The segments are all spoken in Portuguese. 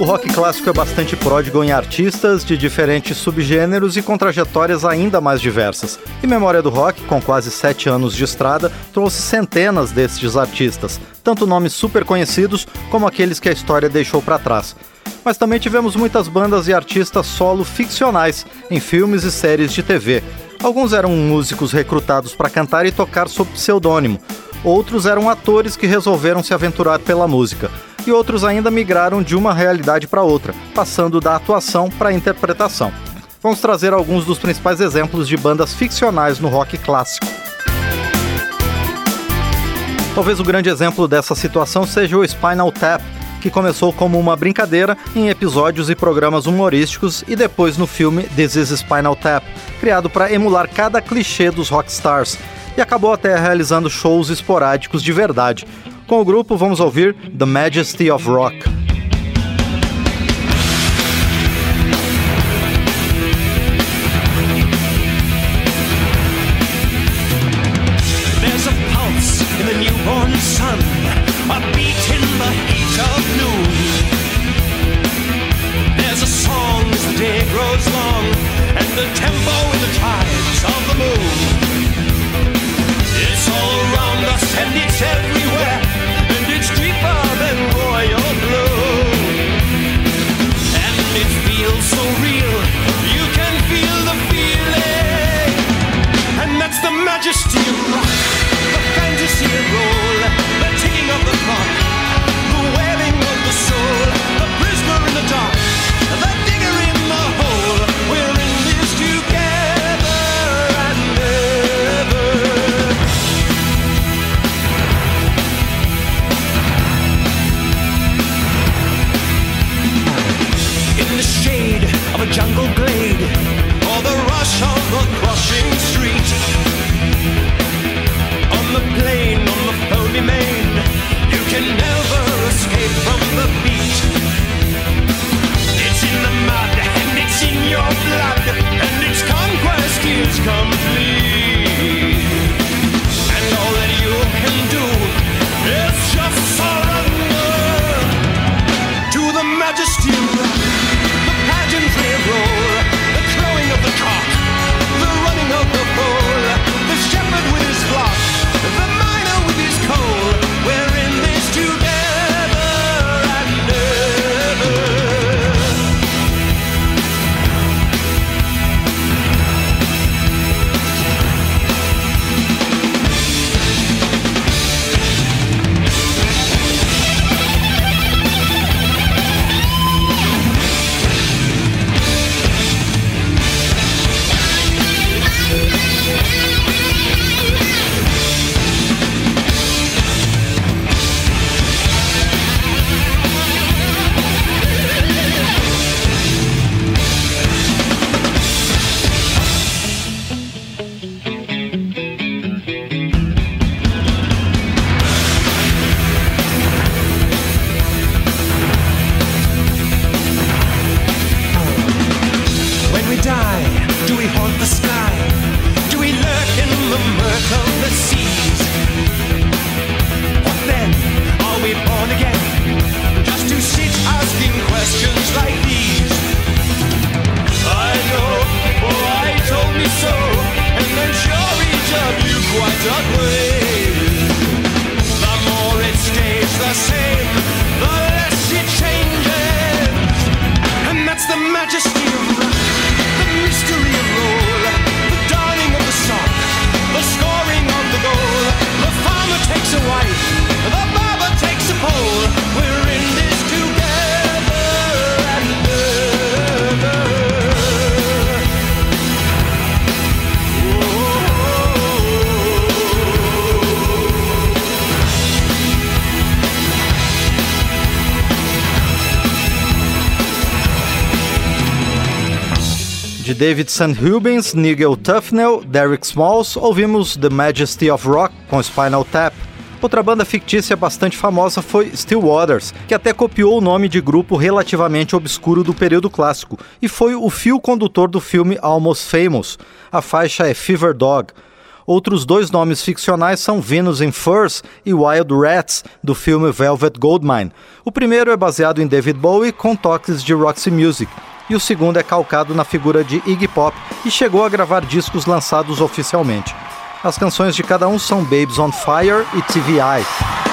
O rock clássico é bastante pródigo em artistas de diferentes subgêneros e com trajetórias ainda mais diversas. E Memória do Rock, com quase sete anos de estrada, trouxe centenas destes artistas, tanto nomes super conhecidos como aqueles que a história deixou para trás. Mas também tivemos muitas bandas e artistas solo ficcionais em filmes e séries de TV. Alguns eram músicos recrutados para cantar e tocar sob pseudônimo, outros eram atores que resolveram se aventurar pela música e outros ainda migraram de uma realidade para outra, passando da atuação para a interpretação. Vamos trazer alguns dos principais exemplos de bandas ficcionais no rock clássico. Talvez o grande exemplo dessa situação seja o Spinal Tap, que começou como uma brincadeira em episódios e programas humorísticos e depois no filme This Is Spinal Tap, criado para emular cada clichê dos rockstars, e acabou até realizando shows esporádicos de verdade, com o grupo, vamos ouvir The Majesty of Rock. David St. Rubens, Nigel Tufnell, Derek Smalls, ouvimos The Majesty of Rock com Spinal Tap. Outra banda fictícia bastante famosa foi Still Waters, que até copiou o nome de grupo relativamente obscuro do período clássico e foi o fio condutor do filme Almost Famous. A faixa é Fever Dog. Outros dois nomes ficcionais são Venus in Furs e Wild Rats, do filme Velvet Goldmine. O primeiro é baseado em David Bowie com toques de Roxy Music, e o segundo é calcado na figura de Iggy Pop e chegou a gravar discos lançados oficialmente. As canções de cada um são Babes on Fire e TVI.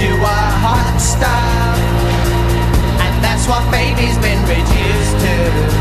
you are hot stuff, and that's what baby's been reduced to.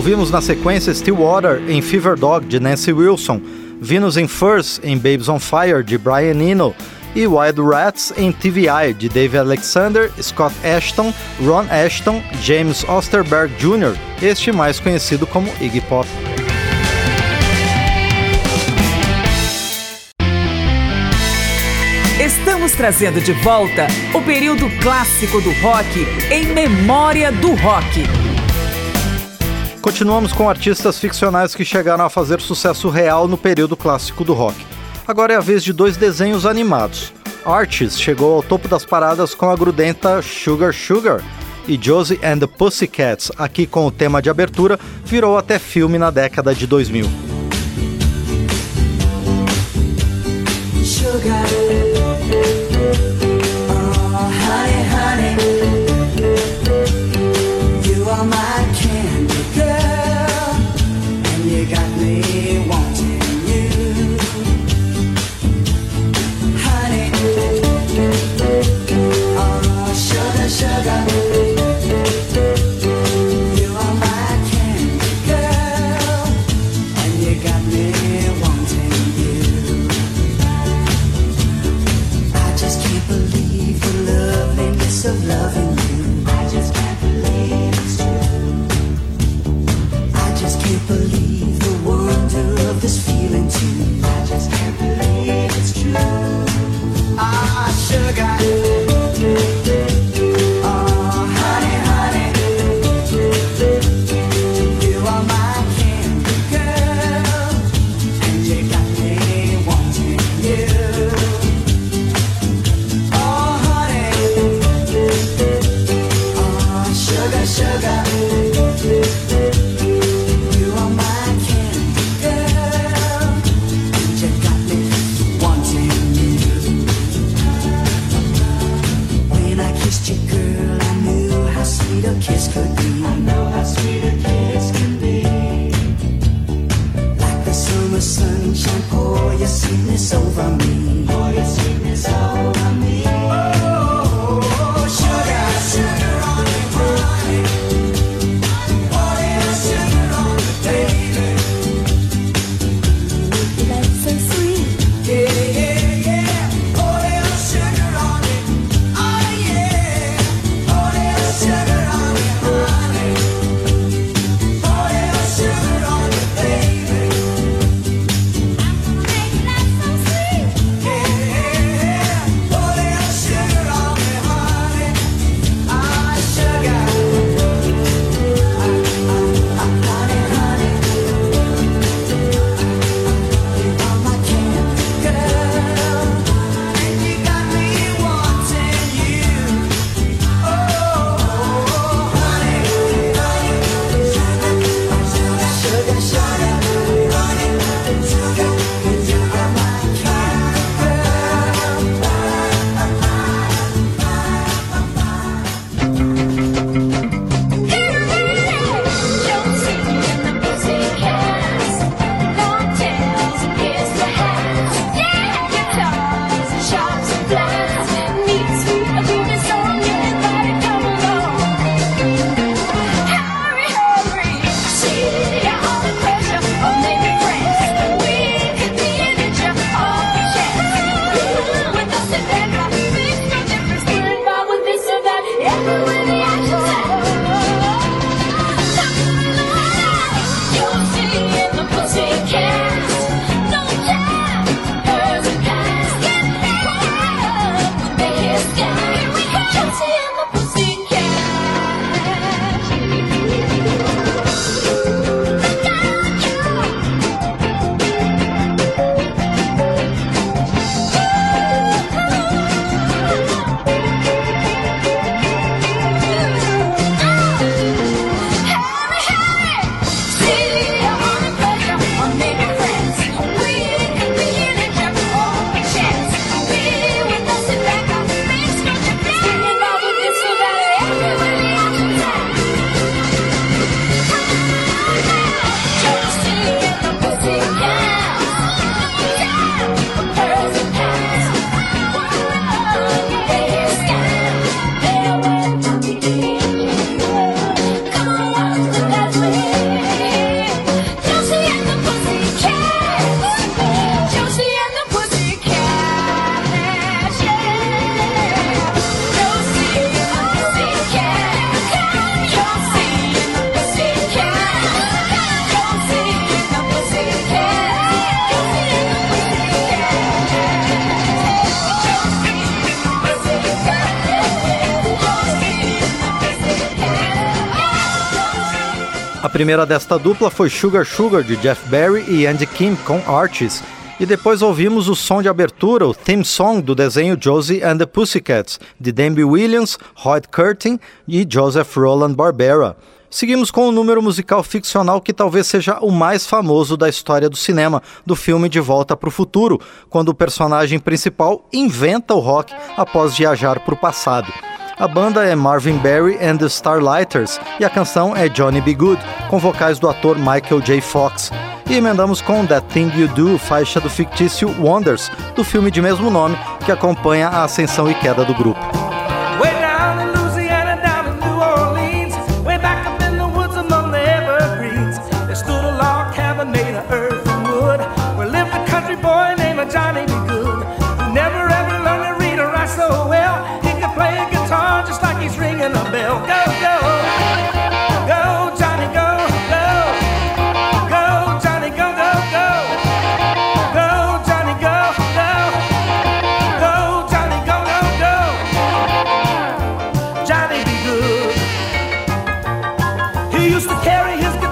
Ouvimos na sequência Stillwater em Fever Dog de Nancy Wilson, Venus in Furs em Babes on Fire de Brian Eno e Wild Rats em TVI de Dave Alexander, Scott Ashton, Ron Ashton, James Osterberg Jr., este mais conhecido como Iggy Pop. Estamos trazendo de volta o período clássico do rock em memória do rock. Continuamos com artistas ficcionais que chegaram a fazer sucesso real no período clássico do rock. Agora é a vez de dois desenhos animados. Arches chegou ao topo das paradas com a grudenta Sugar Sugar, e Josie and the Pussycats, aqui com o tema de abertura, virou até filme na década de 2000. Sugar. of love. Primeira desta dupla foi Sugar Sugar de Jeff Barry e Andy Kim com Arches, e depois ouvimos o som de abertura, o theme song do desenho Josie and the Pussycats, de Denby Williams, Hoyt Curtin e Joseph Roland Barbera. Seguimos com o um número musical ficcional que talvez seja o mais famoso da história do cinema, do filme De Volta para o Futuro, quando o personagem principal inventa o rock após viajar para o passado. A banda é Marvin Berry and the Starlighters e a canção é Johnny B. Good, com vocais do ator Michael J. Fox. E emendamos com That Thing You Do, faixa do fictício Wonders, do filme de mesmo nome, que acompanha a ascensão e queda do grupo. He used to carry his guitar.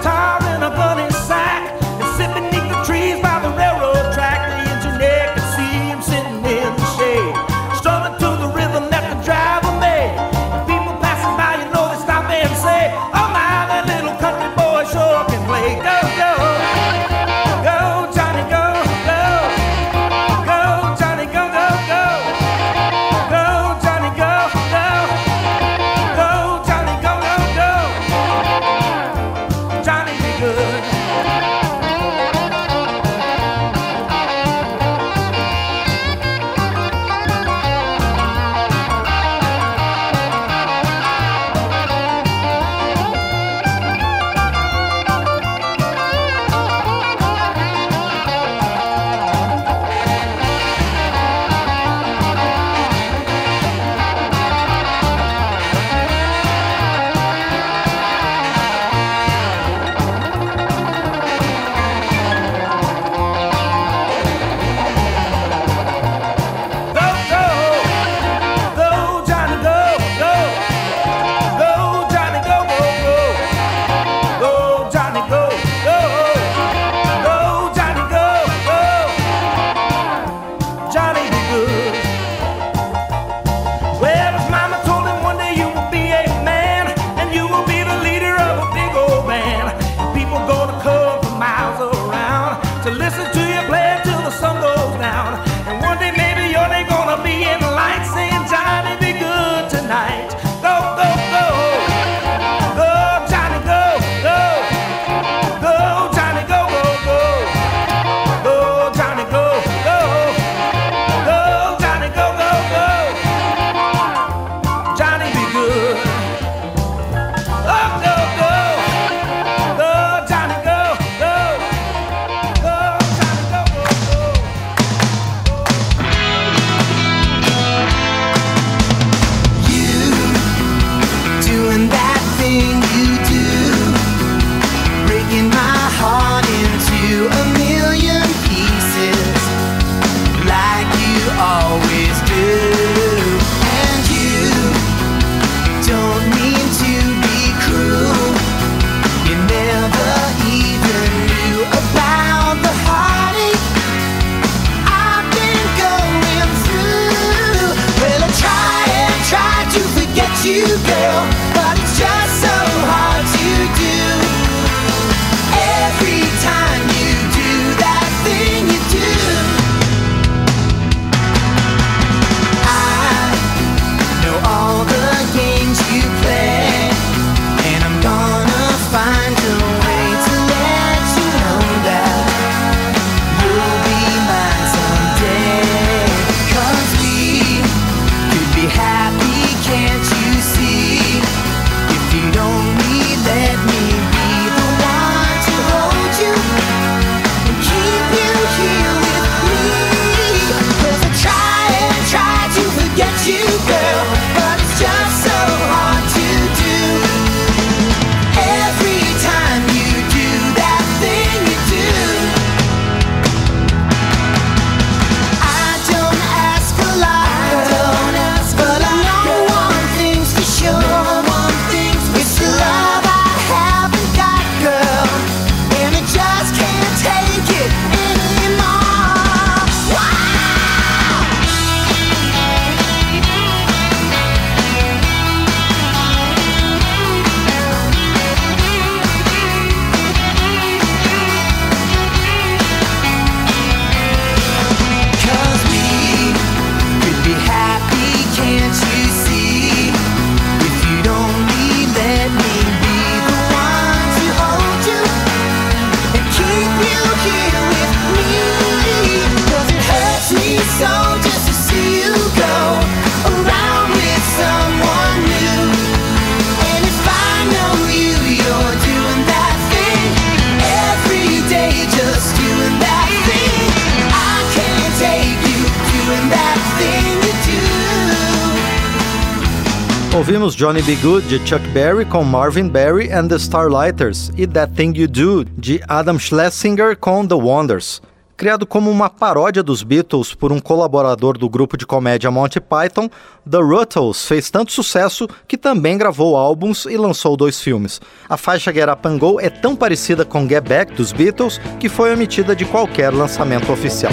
Ouvimos Johnny B. Good de Chuck Berry com Marvin Berry and the Starlighters e That Thing You Do de Adam Schlesinger com The Wonders. Criado como uma paródia dos Beatles por um colaborador do grupo de comédia Monty Python, The Ruttles fez tanto sucesso que também gravou álbuns e lançou dois filmes. A faixa Get Up and Go é tão parecida com Get Back dos Beatles que foi omitida de qualquer lançamento oficial.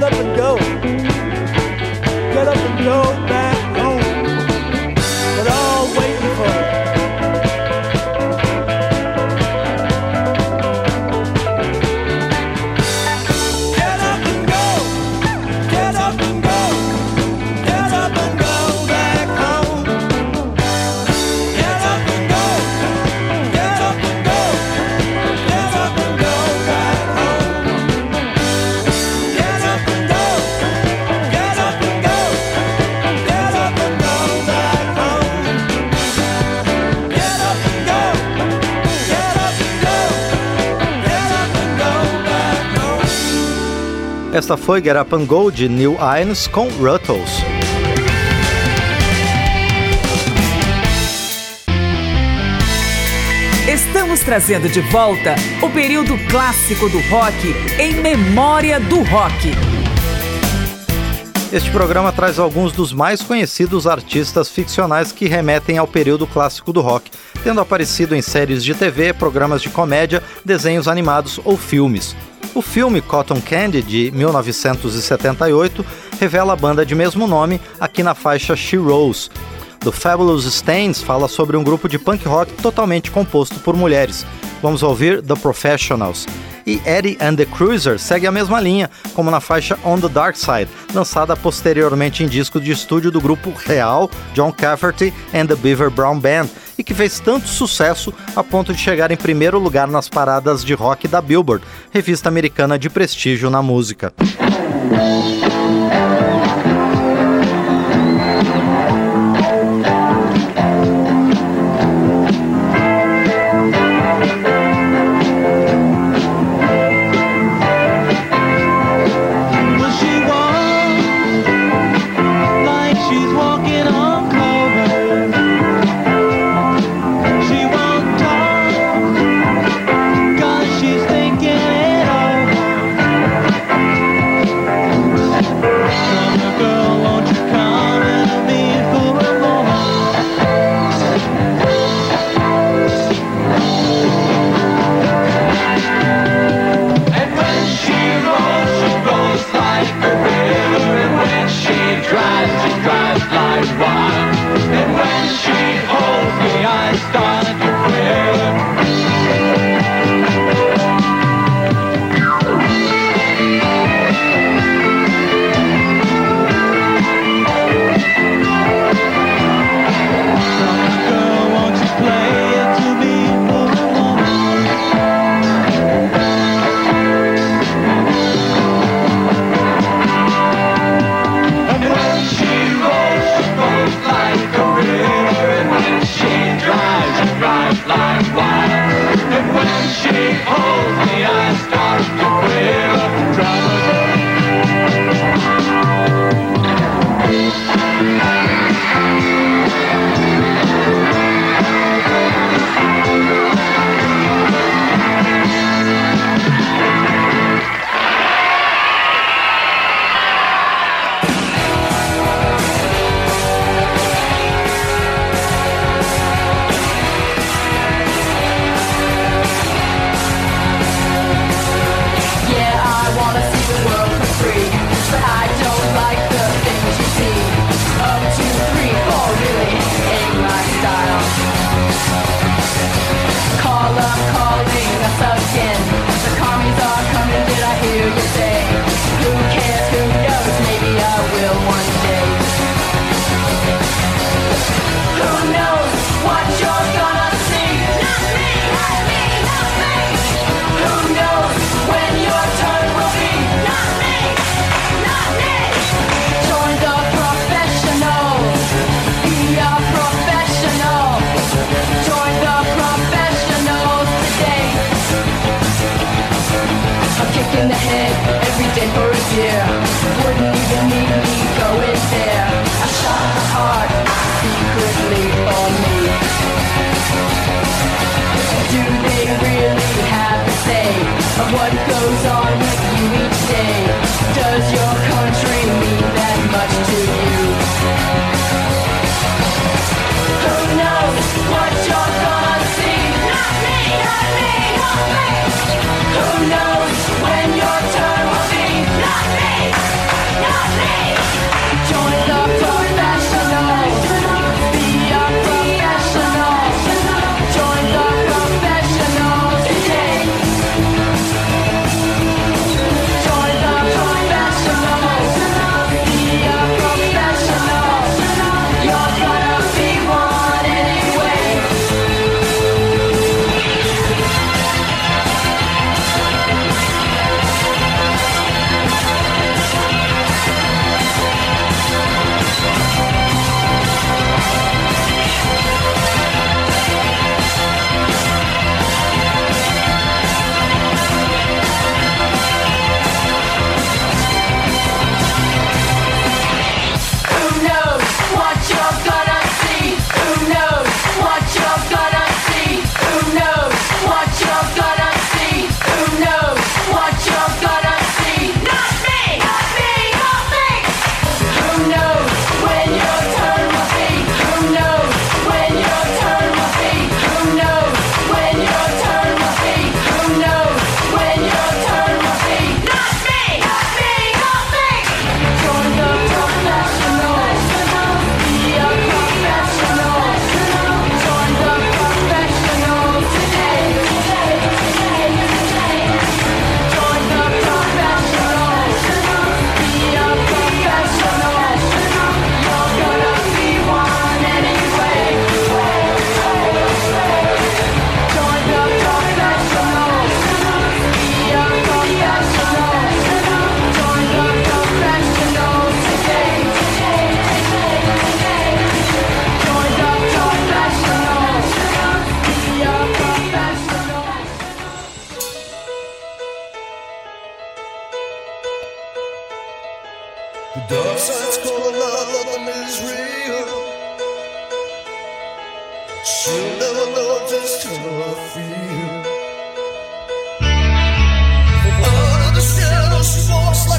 get up and go. Esta foi Get Up and Go de Neil Innes com Ruttles. Estamos trazendo de volta o período clássico do rock em memória do rock. Este programa traz alguns dos mais conhecidos artistas ficcionais que remetem ao período clássico do rock, tendo aparecido em séries de TV, programas de comédia, desenhos animados ou filmes. O filme Cotton Candy, de 1978, revela a banda de mesmo nome aqui na faixa She Rose. The Fabulous Stains fala sobre um grupo de punk rock totalmente composto por mulheres. Vamos ouvir The Professionals. E Eddie and the Cruiser segue a mesma linha, como na faixa On the Dark Side, lançada posteriormente em disco de estúdio do grupo real John Cafferty and the Beaver Brown Band, e que fez tanto sucesso a ponto de chegar em primeiro lugar nas paradas de rock da Billboard, revista americana de prestígio na música.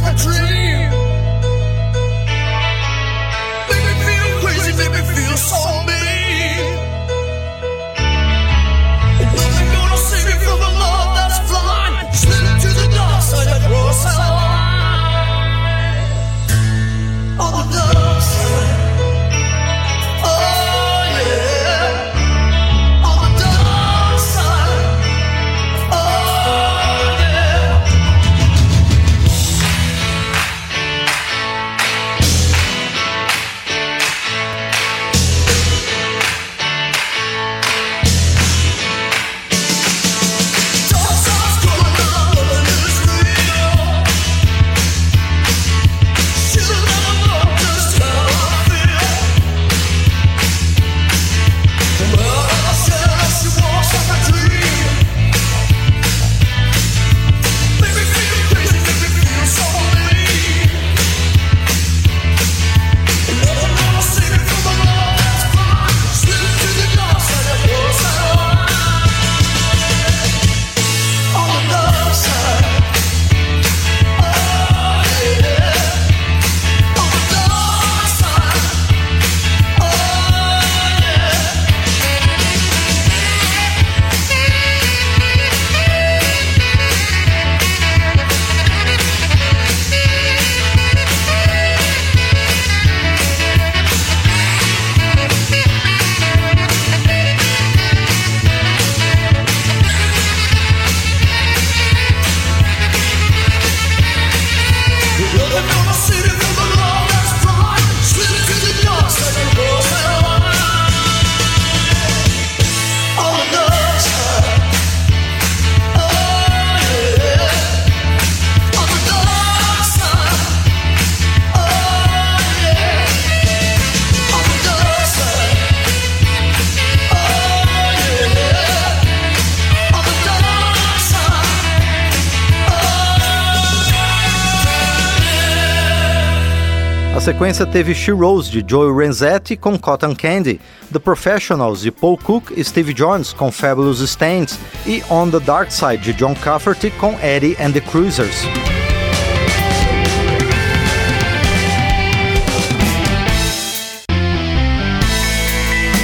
a dream. Make me feel crazy, make me feel so sequência teve She Rose de Joey Renzetti com Cotton Candy, The Professionals de Paul Cook e Steve Jones com Fabulous Stains e On the Dark Side de John Cafferty com Eddie and the Cruisers.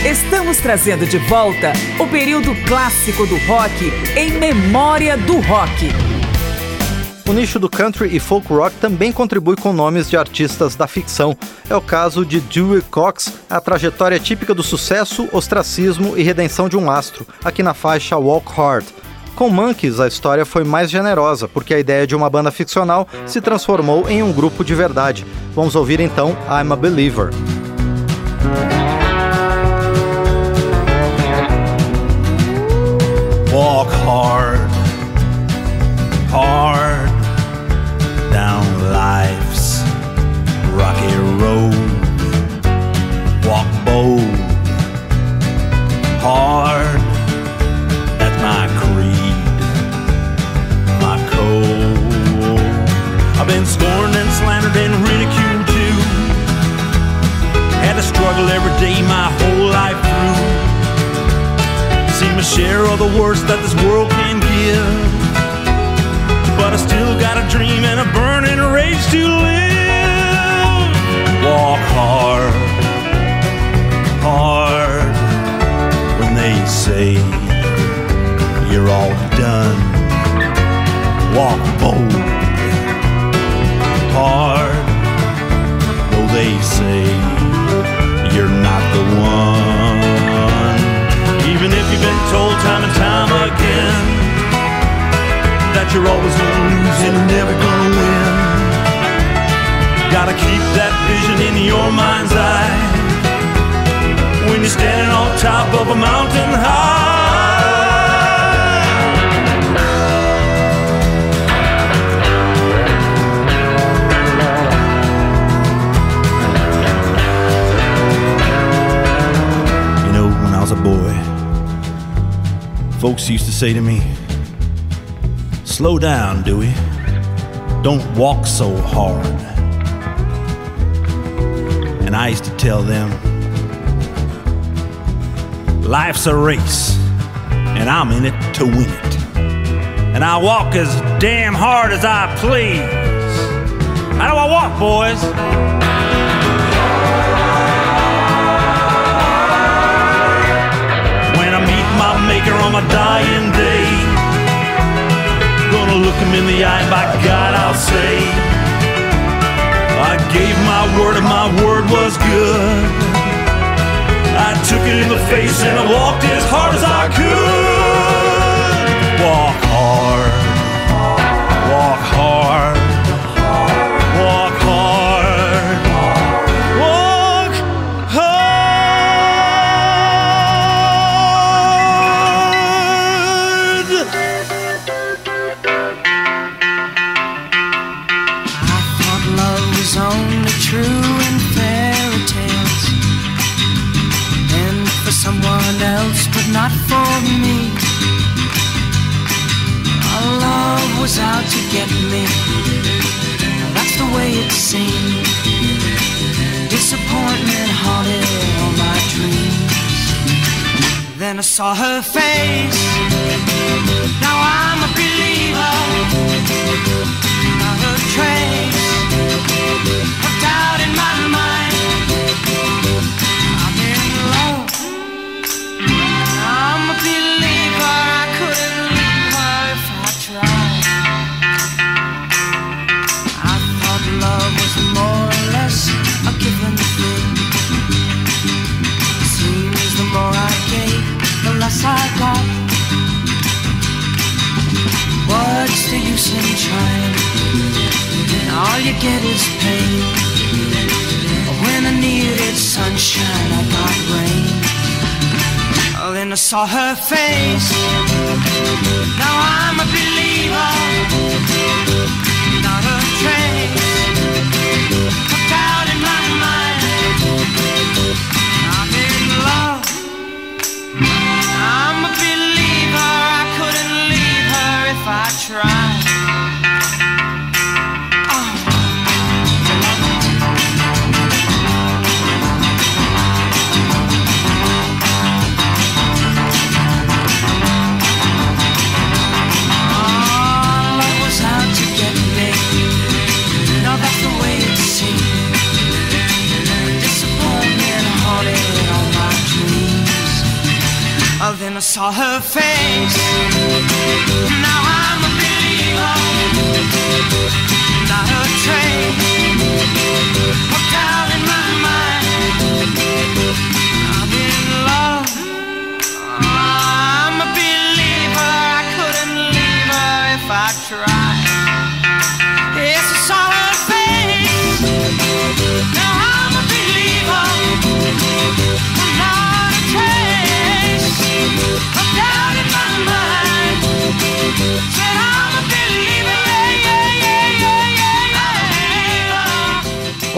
Estamos trazendo de volta o período clássico do rock em memória do rock. O nicho do country e folk rock também contribui com nomes de artistas da ficção. É o caso de Dewey Cox, a trajetória típica do sucesso, ostracismo e redenção de um astro, aqui na faixa Walk Hard. Com Monkeys, a história foi mais generosa, porque a ideia de uma banda ficcional se transformou em um grupo de verdade. Vamos ouvir então I'm a Believer. walk hard, struggle every day my whole life through seen my share of the worst that this world can give. But I still got a dream and a burning rage to live. Walk hard, hard when they say you're all done. Walk bold, hard Even if you've been told time and time again that you're always gonna lose and you're never gonna win, gotta keep that vision in your mind's eye when you're standing on top of a mountain high. Folks used to say to me, Slow down, Dewey. Don't walk so hard. And I used to tell them, Life's a race, and I'm in it to win it. And I walk as damn hard as I please. How do I walk, boys? My dying day. Gonna look him in the eye, by God, I'll say, I gave my word and my word was good. I took it in the face and I walked as hard as I could. Saw her face. Now I'm a believer. Not a trace I got. What's the use in trying? All you get is pain. When I needed sunshine, I got rain. Oh, then I saw her face. Now I'm a believer. I tried.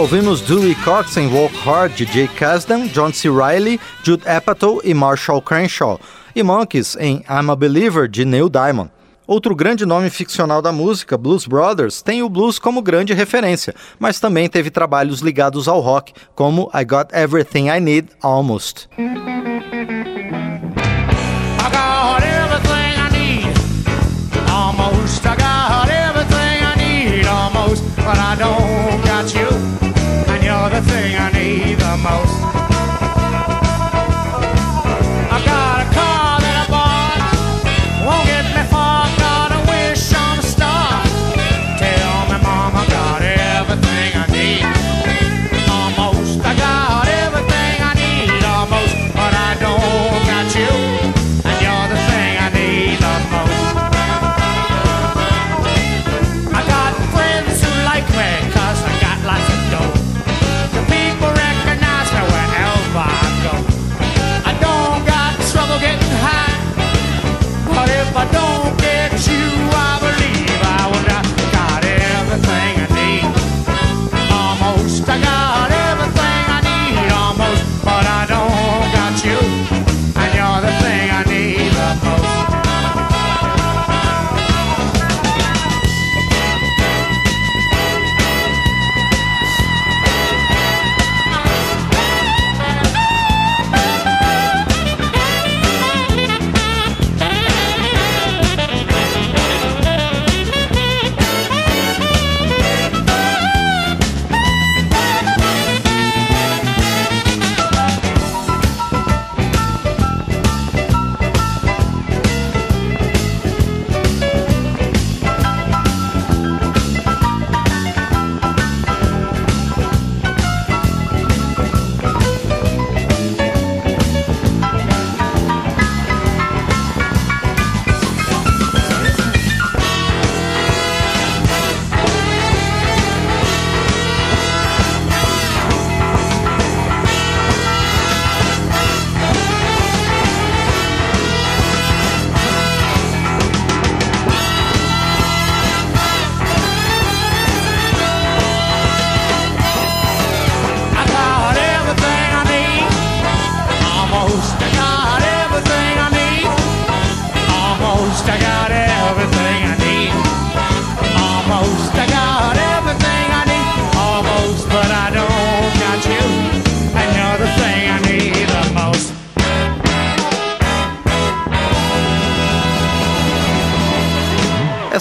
ouvimos Dewey Cox em Walk Hard de Jay Kasdan, John C. Reilly, Jude Apatow e Marshall Crenshaw, e Monkeys em I'm a Believer de Neil Diamond. Outro grande nome ficcional da música, Blues Brothers, tem o blues como grande referência, mas também teve trabalhos ligados ao rock, como I Got Everything I Need Almost. The thing I need the most.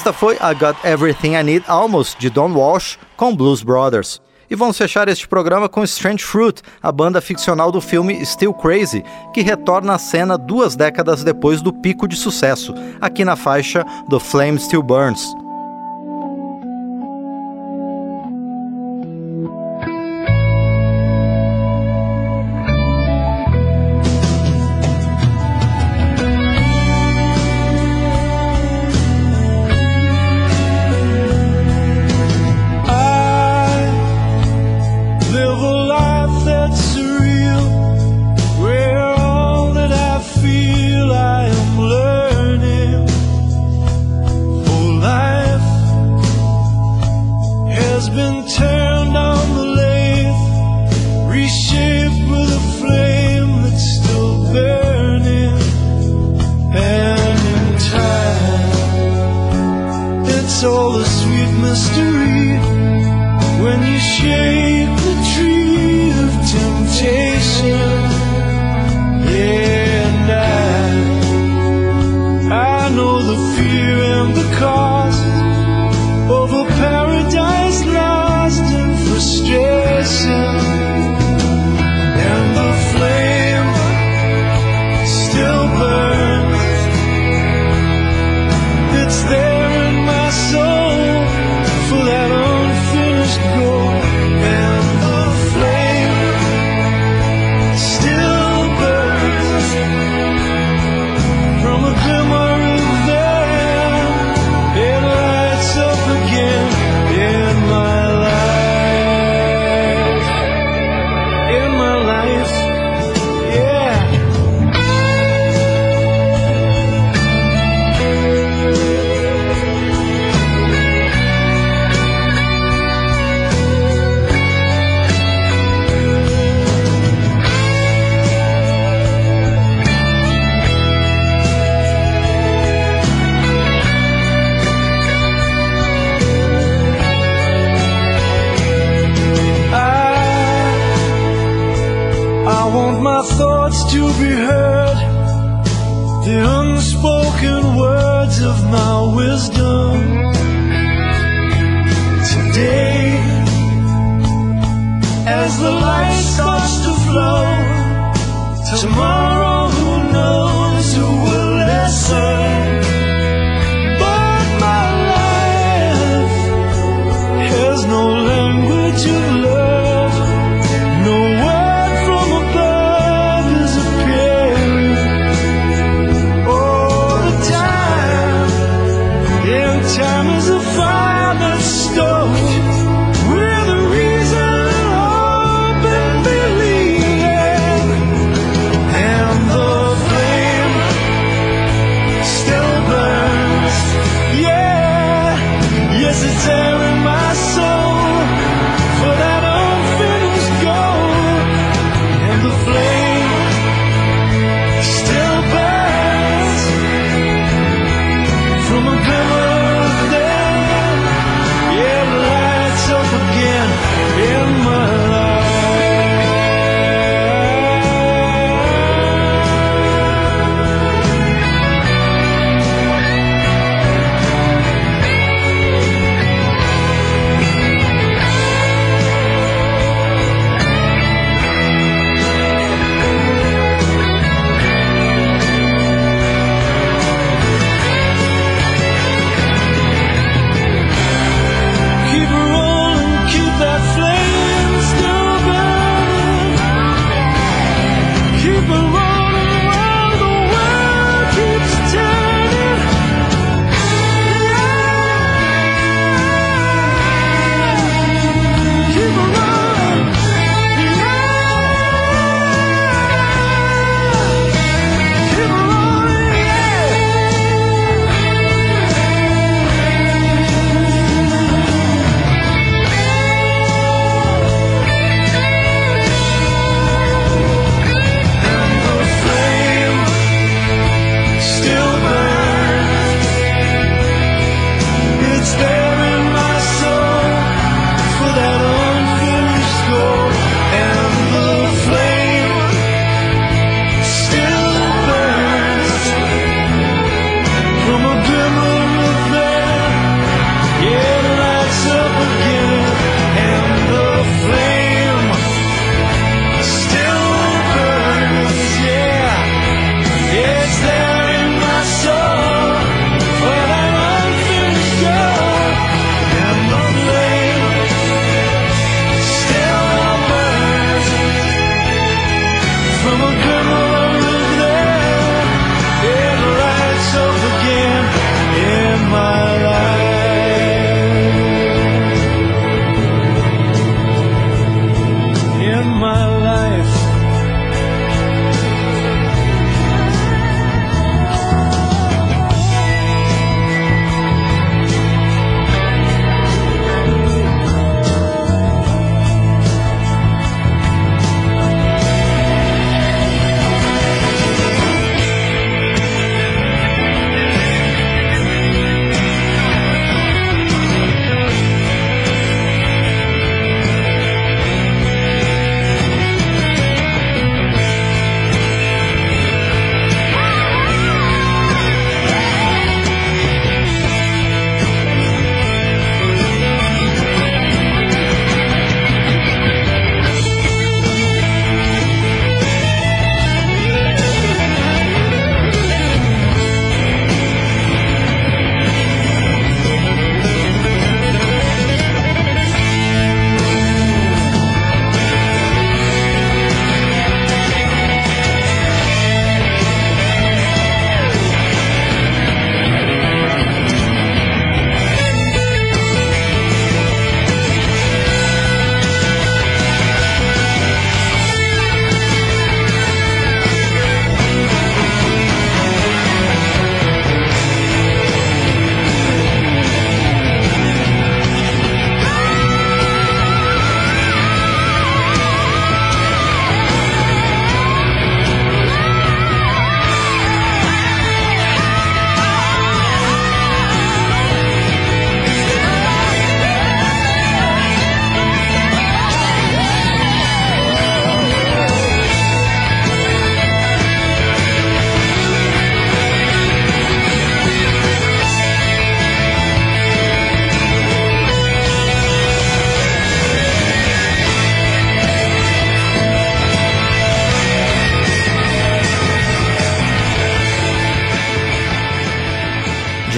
Esta foi I Got Everything I Need Almost, de Don Walsh, com Blues Brothers. E vamos fechar este programa com Strange Fruit, a banda ficcional do filme Still Crazy, que retorna à cena duas décadas depois do pico de sucesso, aqui na faixa The Flame Still Burns.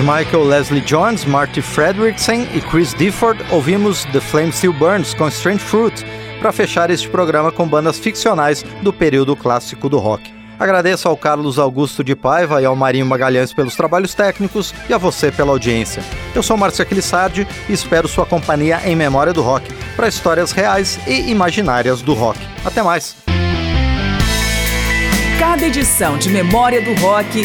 Michael Leslie Jones, Marty Fredrickson e Chris Difford, ouvimos The Flame Still Burns com Strange Fruit, para fechar este programa com bandas ficcionais do período clássico do rock. Agradeço ao Carlos Augusto de Paiva e ao Marinho Magalhães pelos trabalhos técnicos e a você pela audiência. Eu sou Márcio Aquilissardi e espero sua companhia em Memória do Rock para histórias reais e imaginárias do rock. Até mais! Cada edição de Memória do Rock